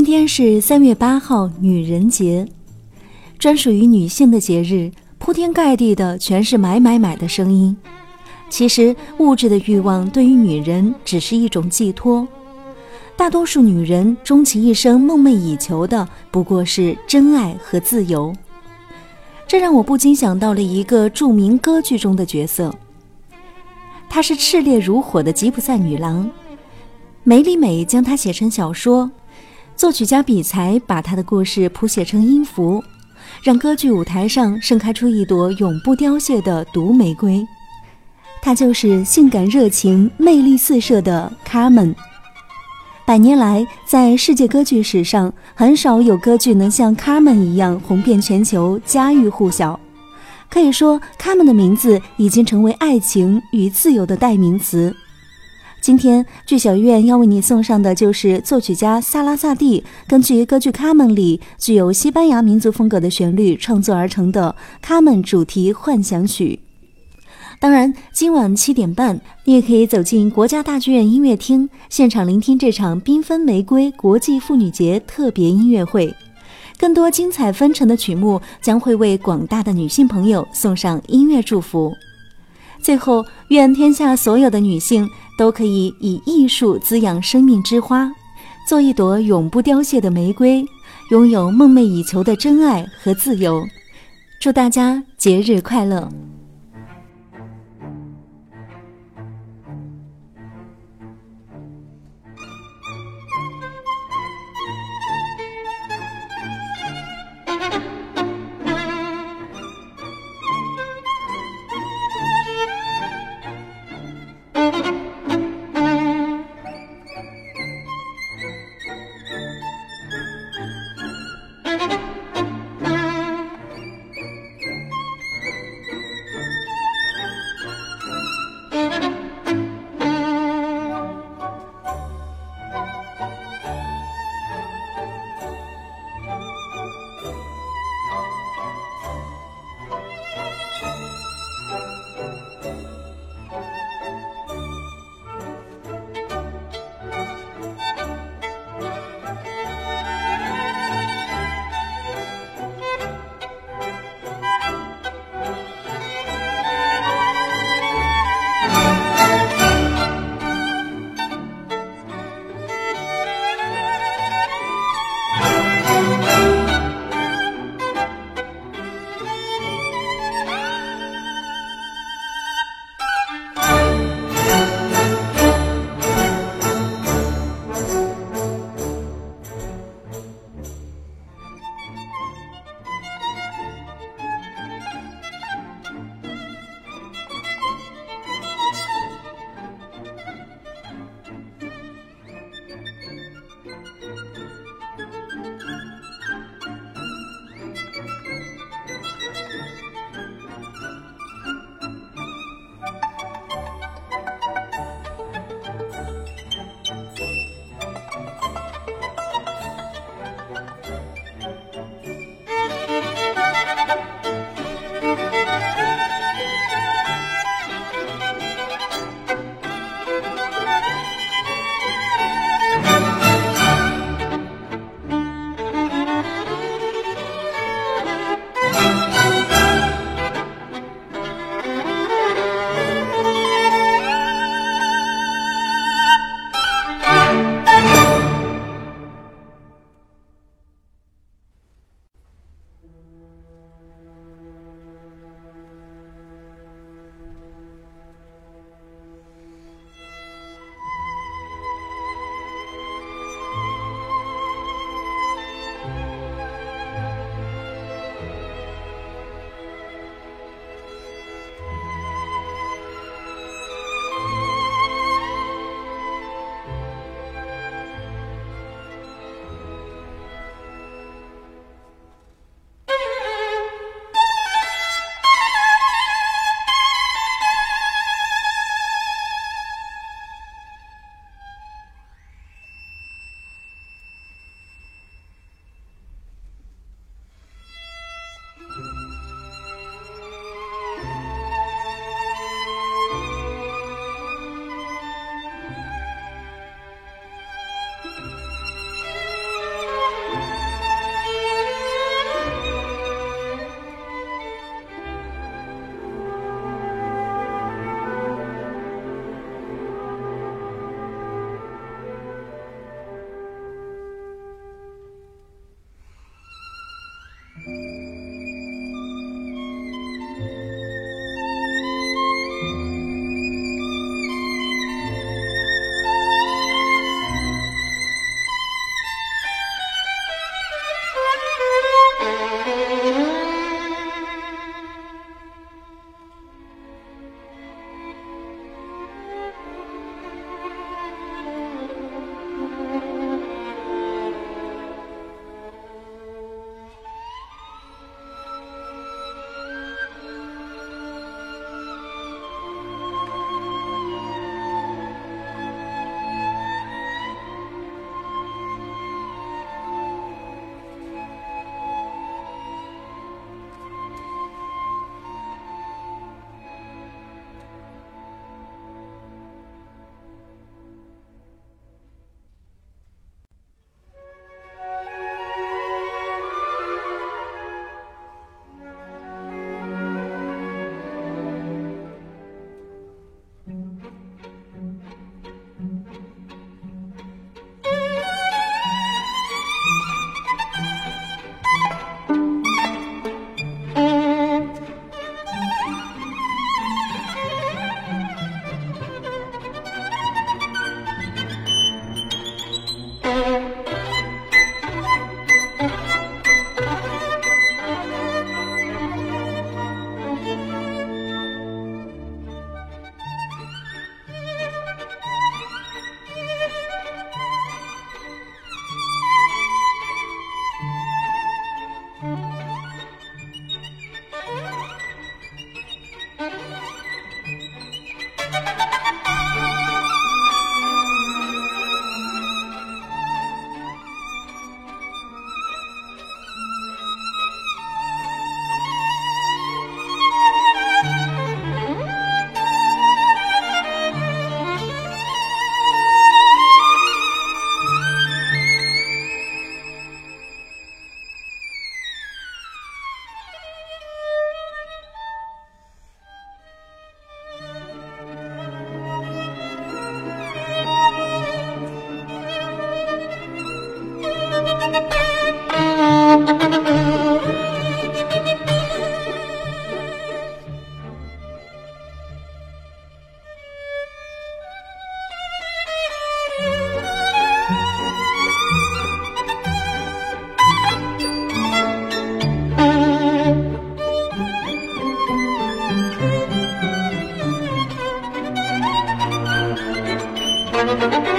今天是三月八号，女人节，专属于女性的节日，铺天盖地的全是买买买的声音。其实，物质的欲望对于女人只是一种寄托，大多数女人终其一生梦寐以求的不过是真爱和自由。这让我不禁想到了一个著名歌剧中的角色，她是炽烈如火的吉普赛女郎，梅里美将她写成小说。作曲家比才把他的故事谱写成音符，让歌剧舞台上盛开出一朵永不凋谢的毒玫瑰。她就是性感热情、魅力四射的卡门。百年来，在世界歌剧史上，很少有歌剧能像卡门一样红遍全球、家喻户晓。可以说，卡门的名字已经成为爱情与自由的代名词。今天，剧小院要为你送上的就是作曲家萨拉萨蒂根据歌剧《卡门》里具有西班牙民族风格的旋律创作而成的《卡门》主题幻想曲。当然，今晚七点半，你也可以走进国家大剧院音乐厅，现场聆听这场缤纷玫瑰国际妇女节特别音乐会。更多精彩纷呈的曲目将会为广大的女性朋友送上音乐祝福。最后，愿天下所有的女性。都可以以艺术滋养生命之花，做一朵永不凋谢的玫瑰，拥有梦寐以求的真爱和自由。祝大家节日快乐！Thank you.